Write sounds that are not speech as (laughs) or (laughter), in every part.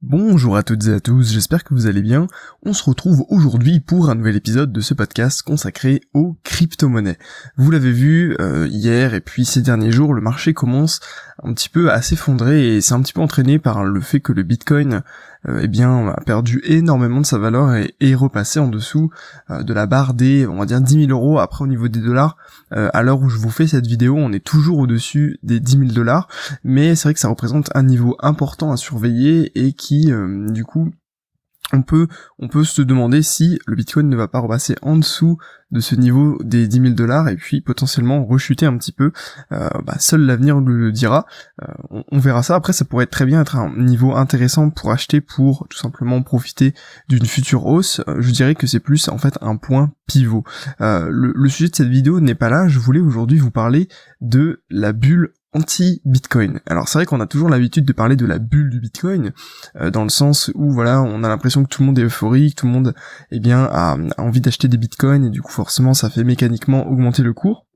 Bonjour à toutes et à tous, j'espère que vous allez bien. On se retrouve aujourd'hui pour un nouvel épisode de ce podcast consacré aux crypto-monnaies. Vous l'avez vu euh, hier et puis ces derniers jours, le marché commence un petit peu à s'effondrer et c'est un petit peu entraîné par le fait que le Bitcoin euh, eh bien a perdu énormément de sa valeur et est repassé en dessous euh, de la barre des on va dire 10 000 euros. Après au niveau des dollars, à l'heure où je vous fais cette vidéo, on est toujours au-dessus des 10 000 dollars, mais c'est vrai que ça représente un niveau important à surveiller et qui du coup on peut, on peut se demander si le Bitcoin ne va pas repasser en dessous de ce niveau des 10 000 dollars et puis potentiellement rechuter un petit peu. Euh, bah, seul l'avenir le dira. Euh, on, verra ça. Après, ça pourrait très bien être un niveau intéressant pour acheter, pour tout simplement profiter d'une future hausse. Euh, je dirais que c'est plus en fait un point pivot. Le, le sujet de cette vidéo n'est pas là. Je voulais aujourd'hui vous parler de la bulle anti-Bitcoin. Alors c'est vrai qu'on a toujours l'habitude de parler de la bulle du Bitcoin, euh, dans le sens où voilà, on a l'impression que tout le monde est euphorique, tout le monde eh bien a, envie d'acheter des Bitcoins et du coup forcément ça fait mécaniquement augmenter le cours.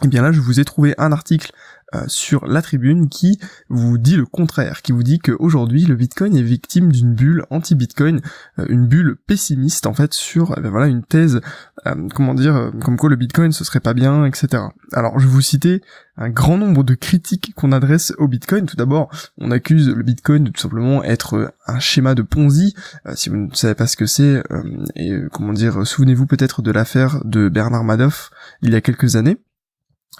Et eh bien là je vous ai trouvé un article euh, sur la tribune qui vous dit le contraire, qui vous dit qu'aujourd'hui le Bitcoin est victime d'une bulle anti-Bitcoin, euh, une bulle pessimiste en fait sur eh voilà une thèse, euh, comment dire, comme quoi le Bitcoin ce serait pas bien, etc. Alors je vais vous citer un grand nombre de critiques qu'on adresse au Bitcoin. Tout d'abord, on accuse le Bitcoin de tout simplement être un schéma de Ponzi. si vous ne savez pas ce que c'est, et comment dire, souvenez-vous peut-être de l'affaire de Bernard Madoff il y a quelques années.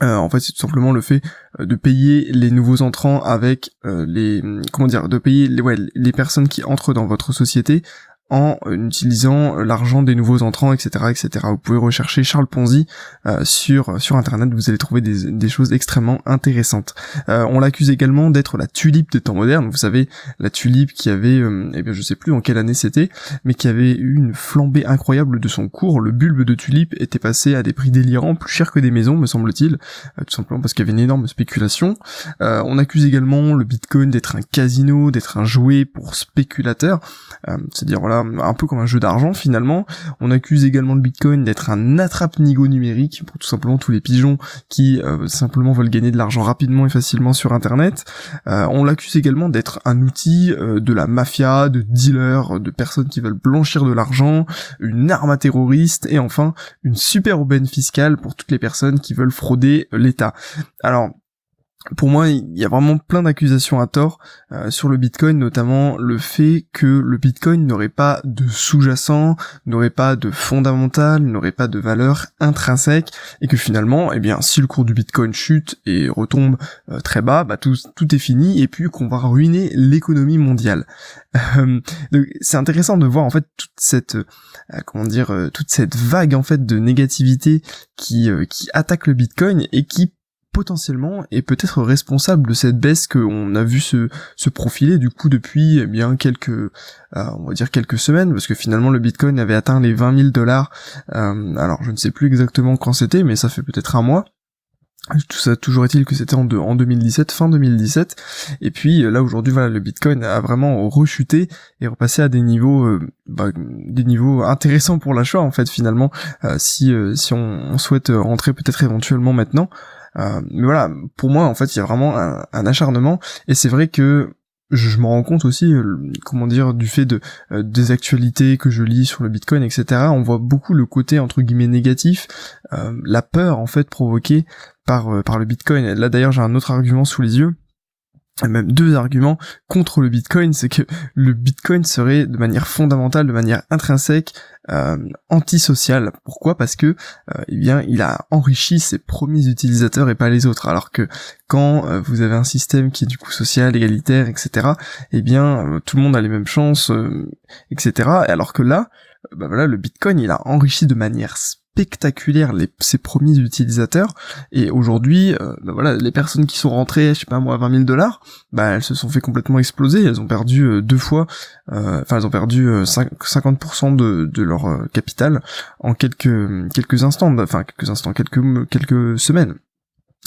Euh, en fait, c'est tout simplement le fait euh, de payer les nouveaux entrants avec euh, les comment dire, de payer les, ouais, les personnes qui entrent dans votre société en utilisant l'argent des nouveaux entrants, etc., etc. Vous pouvez rechercher Charles Ponzi euh, sur sur internet, vous allez trouver des, des choses extrêmement intéressantes. Euh, on l'accuse également d'être la tulipe des temps modernes. Vous savez, la tulipe qui avait, euh, eh bien, je sais plus en quelle année c'était, mais qui avait eu une flambée incroyable de son cours. Le bulbe de tulipe était passé à des prix délirants, plus cher que des maisons, me semble-t-il, euh, tout simplement parce qu'il y avait une énorme spéculation. Euh, on accuse également le Bitcoin d'être un casino, d'être un jouet pour spéculateurs, c'est-à-dire voilà un peu comme un jeu d'argent finalement. On accuse également le Bitcoin d'être un attrape-nigo numérique pour tout simplement tous les pigeons qui euh, simplement veulent gagner de l'argent rapidement et facilement sur Internet. Euh, on l'accuse également d'être un outil euh, de la mafia, de dealers, de personnes qui veulent blanchir de l'argent, une arme à terroristes et enfin une super aubaine fiscale pour toutes les personnes qui veulent frauder l'État. Alors pour moi, il y a vraiment plein d'accusations à tort euh, sur le Bitcoin, notamment le fait que le Bitcoin n'aurait pas de sous-jacent, n'aurait pas de fondamental, n'aurait pas de valeur intrinsèque, et que finalement, eh bien, si le cours du Bitcoin chute et retombe euh, très bas, bah tout, tout est fini, et puis qu'on va ruiner l'économie mondiale. Euh, c'est intéressant de voir en fait toute cette, comment dire, toute cette vague en fait de négativité qui qui attaque le Bitcoin et qui potentiellement est peut-être responsable de cette baisse qu'on a vu se, se profiler du coup depuis eh bien quelques euh, on va dire quelques semaines parce que finalement le Bitcoin avait atteint les 20 000 dollars euh, alors je ne sais plus exactement quand c'était mais ça fait peut-être un mois. Tout ça toujours est-il que c'était en, en 2017 fin 2017 et puis là aujourd'hui voilà le Bitcoin a vraiment rechuté et repassé à des niveaux euh, bah, des niveaux intéressants pour l'achat en fait finalement. Si si on, souhaite rentrer peut-être éventuellement maintenant euh, mais voilà, pour moi, en fait, il y a vraiment un, acharnement, et c'est vrai que je me rends compte aussi, euh, comment dire, du fait de euh, des actualités que je lis sur le Bitcoin, etc. On voit beaucoup le côté entre guillemets négatif, la peur en fait provoquée par par le Bitcoin. Là d'ailleurs, j'ai un autre argument sous les yeux même deux arguments contre le Bitcoin, c'est que le Bitcoin serait de manière fondamentale, de manière intrinsèque, euh. Pourquoi? Parce que euh, eh bien il a enrichi ses premiers utilisateurs et pas les autres. Alors que quand euh, vous avez un système qui est du coup social, égalitaire, etc. Eh bien euh, tout le monde a les mêmes chances, etc. Alors que là, bah voilà, le Bitcoin il a enrichi de manière spectaculaire les, ses premiers utilisateurs. Et aujourd'hui euh, bah voilà les personnes qui sont rentrées je sais pas moi à 20 000 dollars bah elles se sont fait complètement exploser. Elles ont perdu euh, deux fois euh, enfin elles ont perdu 50% de, de leur capital en quelques quelques instants enfin quelques instants quelques quelques semaines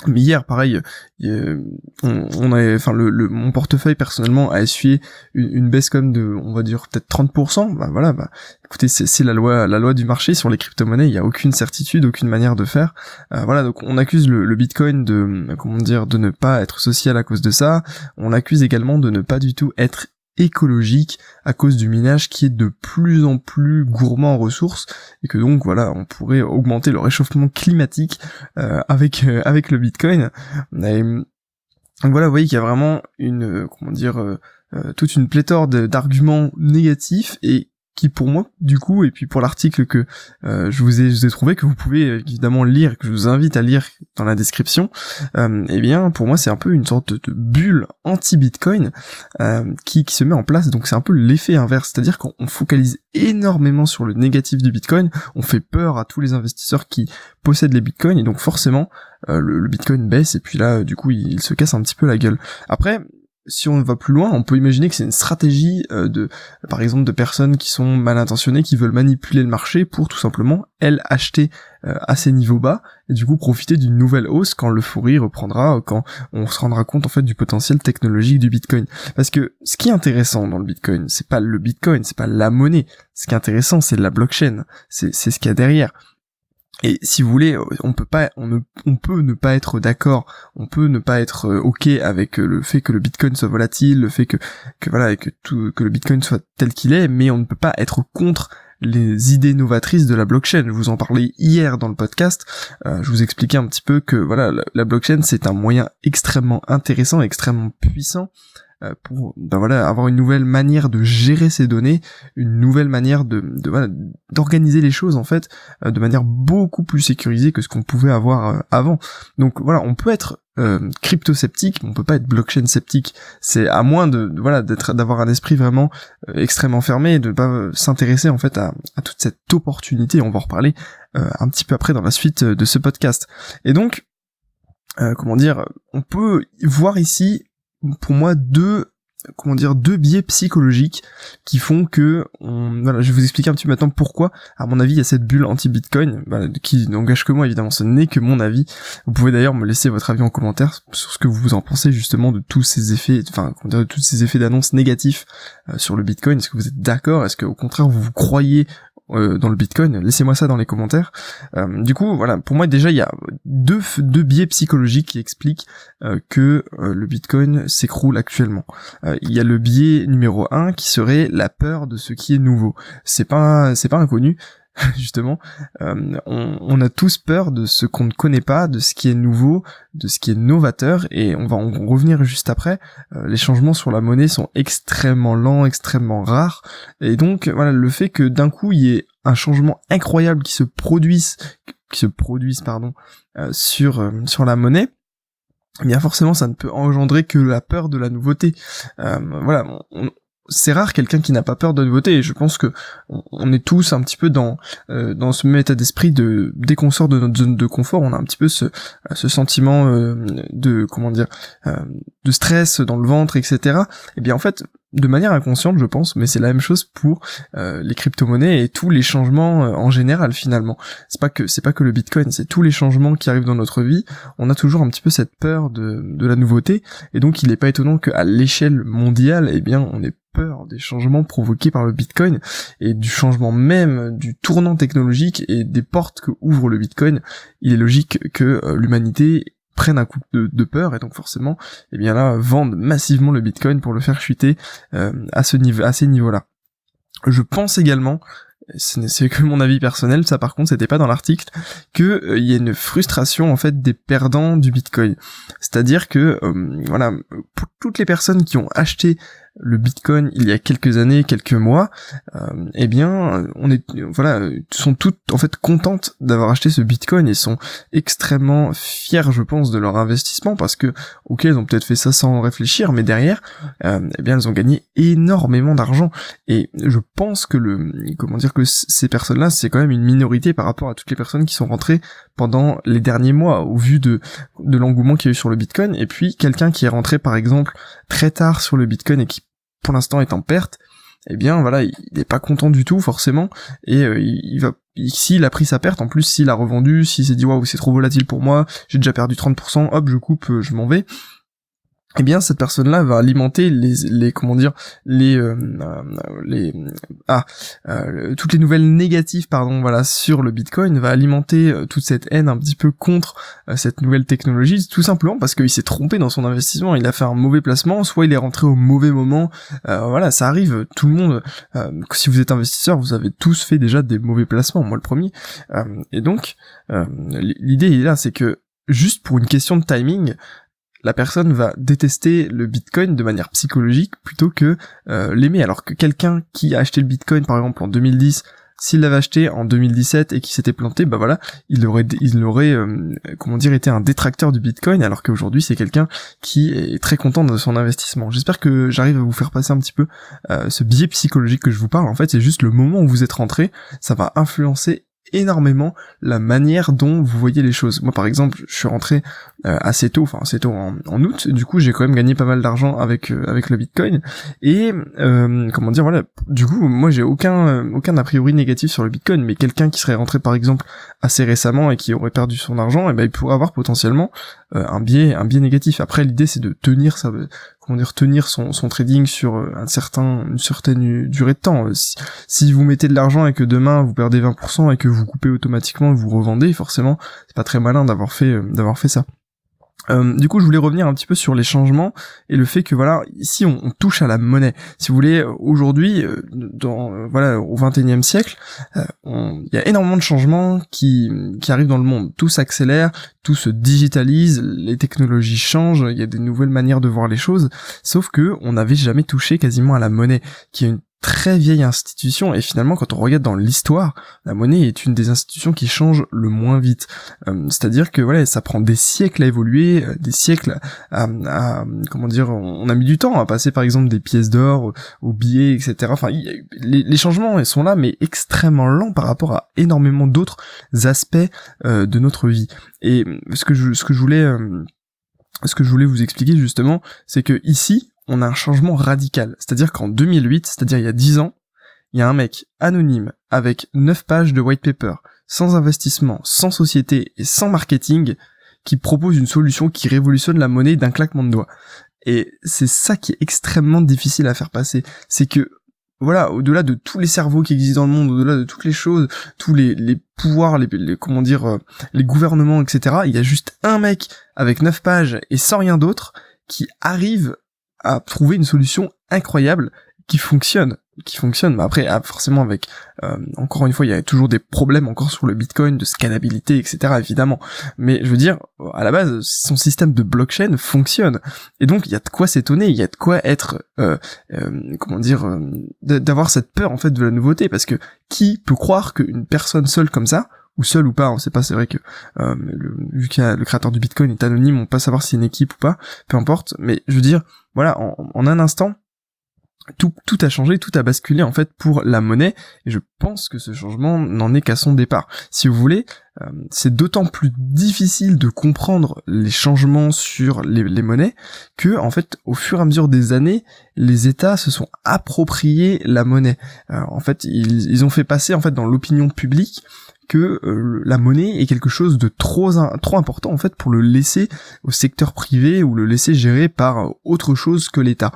mais hier, pareil, on, on a, enfin, mon portefeuille personnellement a essuyé une, baisse comme de, on va dire peut-être 30%. Bah voilà, bah, écoutez, c'est la loi, la loi du marché sur les crypto-monnaies. Il y a aucune certitude, aucune manière de faire. Euh, voilà, donc on accuse le, le, Bitcoin de, comment dire, de ne pas être social à cause de ça. On accuse également de ne pas du tout être écologique à cause du minage qui est de plus en plus gourmand en ressources et que donc voilà on pourrait augmenter le réchauffement climatique euh, avec euh, avec le Bitcoin. donc voilà, vous voyez qu'il y a vraiment une comment dire toute une pléthore d'arguments négatifs et qui pour moi du coup et puis pour l'article que euh, je, vous ai, trouvé que vous pouvez euh, évidemment lire que je vous invite à lire dans la description euh, eh bien pour moi c'est un peu une sorte de bulle anti bitcoin euh, qui, se met en place. Donc c'est un peu l'effet inverse. C'est à dire qu'on focalise énormément sur le négatif du bitcoin. On fait peur à tous les investisseurs qui possèdent les bitcoins. Et donc forcément le, bitcoin baisse. Et puis là du coup il se casse un petit peu la gueule. Après si on va plus loin, on peut imaginer que c'est une stratégie euh, de, par exemple, de personnes qui sont mal intentionnées, qui veulent manipuler le marché pour tout simplement, elles, acheter euh, à ces niveaux bas, et du coup profiter d'une nouvelle hausse quand l'euphorie reprendra, quand on se rendra compte en fait du potentiel technologique du Bitcoin. Parce que ce qui est intéressant dans le Bitcoin, c'est pas le Bitcoin, c'est pas la monnaie. Ce qui est intéressant, c'est la blockchain. C'est ce qu'il y a derrière. Et si vous voulez, on peut pas, on, ne, on peut ne pas être d'accord, on peut ne pas être euh, ok avec euh, le fait que le Bitcoin soit volatile, le fait que, que voilà, que tout, que le Bitcoin soit tel qu'il est, mais on ne peut pas être contre les idées novatrices de la blockchain. Je vous en parlais hier dans le podcast. Euh, je vous expliquais un petit peu que voilà, la blockchain c'est un moyen extrêmement intéressant, extrêmement puissant pour ben voilà avoir une nouvelle manière de gérer ces données, une nouvelle manière de, de voilà, d'organiser les choses en fait euh, de manière beaucoup plus sécurisée que ce qu'on pouvait avoir euh, avant. Donc voilà, on peut être crypto sceptique, on peut pas être blockchain sceptique. C'est à moins de, voilà d'être d'avoir un esprit vraiment extrêmement fermé et de pas s'intéresser en fait à, à, toute cette opportunité. On va en reparler un petit peu après dans la suite de ce podcast. Et donc comment dire, on peut voir ici pour moi deux comment dire deux biais psychologiques qui font que voilà je vais vous expliquer un petit peu maintenant pourquoi à mon avis il y a cette bulle anti bitcoin qui n'engage que moi évidemment ce n'est que mon avis. Vous pouvez d'ailleurs me laisser votre avis en commentaire sur ce que vous en pensez justement de tous ces effets enfin comment dire de tous ces effets d'annonce négatifs euh, sur le bitcoin. Est-ce que vous êtes d'accord? Est-ce que au contraire vous vous croyez euh, dans le Bitcoin Laissez-moi ça dans les commentaires. Euh, du coup, voilà, pour moi déjà il y a deux, deux biais psychologiques qui expliquent euh, que le Bitcoin s'écroule actuellement. il y a le biais numéro un qui serait la peur de ce qui est nouveau. C'est pas c'est pas inconnu. (laughs) justement, euh, on, a tous peur de ce qu'on ne connaît pas, de ce qui est nouveau, de ce qui est novateur, et on va en revenir juste après. Euh, les changements sur la monnaie sont extrêmement lents, extrêmement rares, et donc voilà, le fait que d'un coup il y ait un changement incroyable qui se produise, qui se produise pardon, euh, sur la monnaie, eh bien forcément ça ne peut engendrer que la peur de la nouveauté. voilà, c'est rare quelqu'un qui n'a pas peur de nouveauté et je pense que on est tous un petit peu dans euh, dans ce même état d'esprit de dès qu'on sort de notre zone de confort on a un petit peu ce, ce sentiment euh, de comment dire euh, de stress dans le ventre etc et eh bien en fait de manière inconsciente je pense mais c'est la même chose pour les crypto-monnaies et tous les changements en général finalement. C'est pas que c'est pas que le bitcoin c'est tous les changements qui arrivent dans notre vie. On a toujours un petit peu cette peur de, de la nouveauté. Et donc il n'est pas étonnant qu'à l'échelle mondiale eh bien on est peur des changements provoqués par le Bitcoin et du changement même du tournant technologique et des portes que ouvre le Bitcoin, il est logique que euh, l'humanité prenne un coup de, peur et donc forcément, eh bien là, vendent massivement le Bitcoin pour le faire chuter euh, à ce niveau, à ces niveaux-là. Je pense également c'est que mon avis personnel, ça par contre c'était pas dans l'article, que euh, il y a une frustration en fait des perdants du Bitcoin. C'est-à-dire que voilà, pour toutes les personnes qui ont acheté le Bitcoin il y a quelques années, quelques mois, euh, eh bien, on est, voilà, sont toutes en fait contentes d'avoir acheté ce Bitcoin et sont extrêmement fiers, je pense, de leur investissement parce que, ok, elles ont peut-être fait ça sans réfléchir, mais derrière, euh, eh bien, elles ont gagné énormément d'argent. Et je pense que le, comment dire que ces personnes-là, c'est quand même une minorité par rapport à toutes les personnes qui sont rentrées pendant les derniers mois au vu de de l'engouement qu'il y a eu sur le Bitcoin. Et puis quelqu'un qui est rentré par exemple très tard sur le Bitcoin et qui pour l'instant est en perte, eh bien voilà, il n'est pas content du tout forcément, et euh, il, va s'il a pris sa perte, en plus s'il a revendu, s'il s'est dit waouh c'est trop volatile pour moi, j'ai déjà perdu 30%, hop je coupe, euh, je m'en vais, eh bien cette personne-là va alimenter les, les comment dire les euh, euh, les ah euh, toutes les nouvelles négatives pardon voilà sur le Bitcoin va alimenter toute cette haine un petit peu contre cette nouvelle technologie tout simplement parce qu'il s'est trompé dans son investissement. Il a fait un mauvais placement soit il est rentré au mauvais moment. Voilà ça arrive tout le monde si vous êtes investisseur vous avez tous fait déjà des mauvais placements moi le premier. Et donc l'idée est là c'est que juste pour une question de timing, la personne va détester le Bitcoin de manière psychologique plutôt que euh, l'aimer. Alors que quelqu'un qui a acheté le Bitcoin par exemple en 2010, s'il l'avait acheté en 2017 et qui s'était planté, bah voilà, il aurait, il aurait, euh, comment dire, été un détracteur du Bitcoin, alors qu'aujourd'hui c'est quelqu'un qui est très content de son investissement. J'espère que j'arrive à vous faire passer un petit peu euh, ce biais psychologique que je vous parle. En fait, c'est juste le moment où vous êtes rentré, ça va influencer énormément la manière dont vous voyez les choses. Moi par exemple, je suis rentré euh, assez tôt, enfin assez tôt en, août, du coup j'ai quand même gagné pas mal d'argent avec euh, avec le Bitcoin. Et euh, comment dire voilà, du coup moi j'ai aucun aucun a priori négatif sur le Bitcoin, mais quelqu'un qui serait rentré par exemple assez récemment et qui aurait perdu son argent, et eh ben il pourrait avoir potentiellement un biais un biais négatif. Après l'idée c'est de tenir ça comment dire tenir son, son trading sur un certain une certaine durée de temps. Si, si vous mettez de l'argent et que demain vous perdez 20% et que vous coupez automatiquement et vous revendez, forcément c'est pas très malin d'avoir fait d'avoir fait ça. Euh, du coup, je voulais revenir un petit peu sur les changements et le fait que voilà, ici on, touche à la monnaie. Si vous voulez, aujourd'hui, euh, dans euh, voilà, au XXIe siècle, il y a énormément de changements qui qui arrivent dans le monde. Tout s'accélère, tout se digitalise, les technologies changent, il y a des nouvelles manières de voir les choses. Sauf que on n'avait jamais touché quasiment à la monnaie, qui est une très vieille institution et finalement quand on regarde dans l'histoire, la monnaie est une des institutions qui change le moins vite. Euh, c'est-à-dire que voilà, ça prend des siècles à évoluer, euh, des siècles à, comment dire, on a mis du temps à passer par exemple des pièces d'or aux billets, etc. Enfin, les, changements sont là, mais extrêmement lents par rapport à énormément d'autres aspects euh, de notre vie. Et ce que je, ce que je voulais ce que je voulais vous expliquer justement, c'est que ici, on a un changement radical. C'est-à-dire qu'en 2008, c'est-à-dire il y a 10 ans, il y a un mec anonyme avec 9 pages de white paper, sans investissement, sans société et sans marketing, qui propose une solution qui révolutionne la monnaie d'un claquement de doigts. Et c'est ça qui est extrêmement difficile à faire passer. C'est que, voilà, au-delà de tous les cerveaux qui existent dans le monde, au-delà de toutes les choses, tous les, pouvoirs, les, comment dire, euh, les gouvernements, etc., il y a juste un mec avec 9 pages et sans rien d'autre qui arrive à trouver une solution incroyable qui fonctionne qui fonctionne. Mais après ah, forcément avec euh, encore une fois il y a toujours des problèmes encore sur le bitcoin de scalabilité etc évidemment. Mais je veux dire à la base son système de blockchain fonctionne. Et donc il y a de quoi s'étonner il y a de quoi être euh, euh, comment dire d'avoir cette peur en fait de la nouveauté. Parce que qui peut croire qu'une personne seule comme ça ou seul ou pas, on sait pas, c'est vrai que le, vu que le créateur du Bitcoin est anonyme, on peut pas savoir si c'est une équipe ou pas, peu importe, mais je veux dire, voilà, en, un instant, tout, tout a changé, tout a basculé en fait pour la monnaie, et je pense que ce changement n'en est qu'à son départ. Si vous voulez, euh, c'est d'autant plus difficile de comprendre les changements sur les, monnaies que, en fait, au fur et à mesure des années, les États se sont appropriés la monnaie. Euh, en fait, ils, ils ont fait passer en fait dans l'opinion publique que euh, la monnaie est quelque chose de trop important en fait pour le laisser au secteur privé ou le laisser gérer par autre chose que l'État.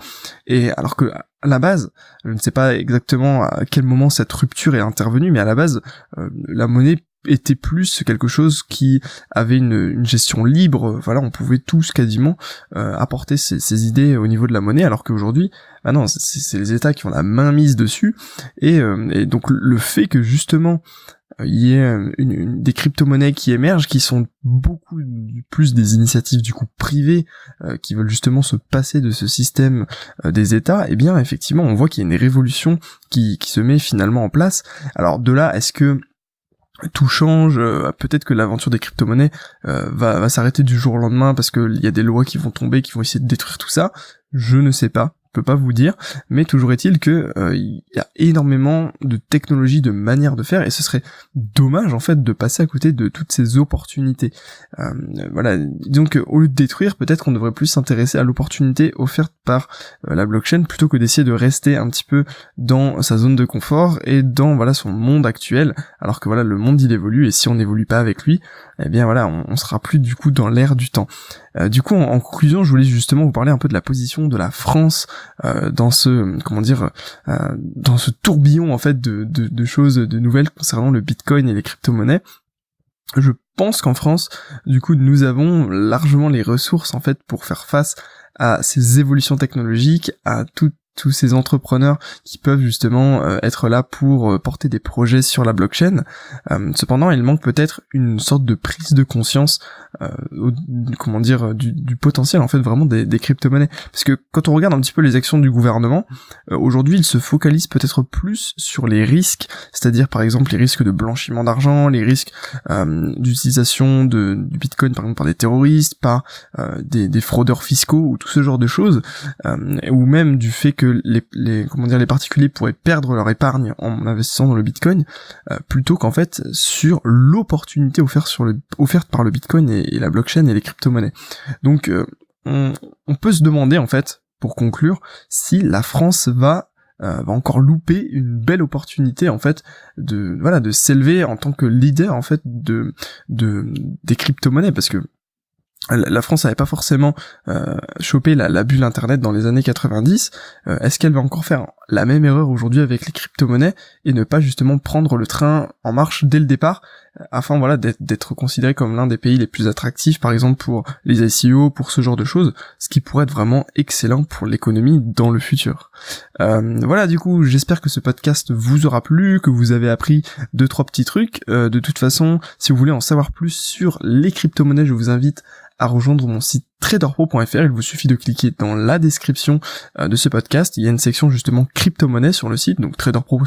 Et alors que à la base, je ne sais pas exactement à quel moment cette rupture est intervenue, mais à la base, euh, la monnaie était plus quelque chose qui avait une, gestion libre. Voilà, on pouvait tous quasiment euh, apporter ses, idées au niveau de la monnaie, alors qu'aujourd'hui, ah non, c'est les États qui ont la main mise dessus. Et, et donc le fait que justement il y a des crypto-monnaies qui émergent, qui sont beaucoup plus des initiatives du coup privées, euh, qui veulent justement se passer de ce système euh, des États, eh bien effectivement on voit qu'il y a une révolution qui, se met finalement en place. Alors de là, est-ce que tout change, euh, peut-être que l'aventure des crypto-monnaies va, va s'arrêter du jour au lendemain parce qu'il y a des lois qui vont tomber, qui vont essayer de détruire tout ça? Je ne sais pas peux pas vous dire, mais toujours est-il que euh, il y a énormément de technologies, de manières de faire, et ce serait dommage en fait de passer à côté de toutes ces opportunités. Euh, voilà, donc au lieu de détruire, peut-être qu'on devrait plus s'intéresser à l'opportunité offerte par euh, la blockchain plutôt que d'essayer de rester un petit peu dans sa zone de confort et dans voilà son monde actuel, alors que voilà le monde il évolue et si on n'évolue pas avec lui, eh bien voilà on, on sera plus du coup dans l'air du temps. Euh, du coup, en, conclusion, je voulais justement vous parler un peu de la position de la France euh, dans ce, comment dire, euh, dans ce tourbillon en fait de, de, choses, de nouvelles concernant le Bitcoin et les crypto-monnaies. Je pense qu'en France, du coup, nous avons largement les ressources en fait pour faire face à ces évolutions technologiques, à tout tous ces entrepreneurs qui peuvent justement euh, être là pour euh, porter des projets sur la blockchain. Euh, cependant, il manque peut-être une sorte de prise de conscience, comment dire, du, potentiel en fait vraiment des, des crypto-monnaies. Parce que quand on regarde un petit peu les actions du gouvernement, aujourd'hui, il se focalise peut-être plus sur les risques, c'est-à-dire par exemple les risques de blanchiment d'argent, les risques d'utilisation de, du Bitcoin par exemple par des terroristes, par des fraudeurs fiscaux ou tout ce genre de choses, ou même du fait que les, comment dire les particuliers pourraient perdre leur épargne en investissant dans le Bitcoin euh, plutôt qu'en fait sur l'opportunité offerte par le Bitcoin et, la blockchain et les crypto-monnaies. Donc euh, on, peut se demander en fait pour conclure si la France va euh, va encore louper une belle opportunité en fait de voilà de s'élever en tant que leader en fait de de des crypto-monnaies parce que la France n'avait pas forcément euh, chopé la, bulle internet dans les années 90. Euh, est-ce qu'elle va encore faire la même erreur aujourd'hui avec les crypto-monnaies et ne pas justement prendre le train en marche dès le départ afin voilà d'être considéré comme l'un des pays les plus attractifs par exemple pour les ICO, pour ce genre de choses, ce qui pourrait être vraiment excellent pour l'économie dans le futur. Euh, voilà du coup j'espère que ce podcast vous aura plu, que vous avez appris deux trois petits trucs. Euh, de toute façon si vous voulez en savoir plus sur les crypto-monnaies je vous invite à rejoindre mon site traderpro.fr. Il vous suffit de cliquer dans la description euh, de ce podcast. Il y a une section justement crypto-monnaie sur le site, donc traderpro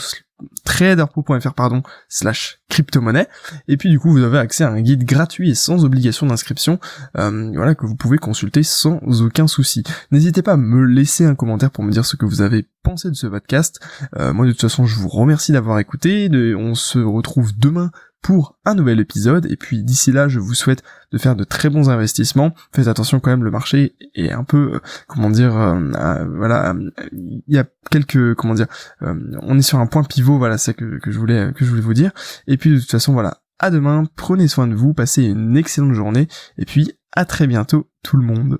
traderpro.fr pardon slash crypto-monnaie. Et puis du coup vous avez accès à un guide gratuit et sans obligation d'inscription euh, voilà que vous pouvez consulter sans aucun souci. N'hésitez pas à me laisser un commentaire pour me dire ce que vous avez pensé de ce podcast. Euh, moi de toute façon je vous remercie d'avoir écouté. On se retrouve demain pour un nouvel épisode. Et puis d'ici là, je vous souhaite de faire de très bons investissements. Faites attention quand même, le marché est un peu, euh, comment dire, euh, euh, voilà, il y a quelques, comment dire, on est sur un point pivot, voilà, c'est que, que je voulais que je voulais vous dire. Et puis de toute façon, voilà, à demain, prenez soin de vous, passez une excellente journée, et puis à très bientôt tout le monde.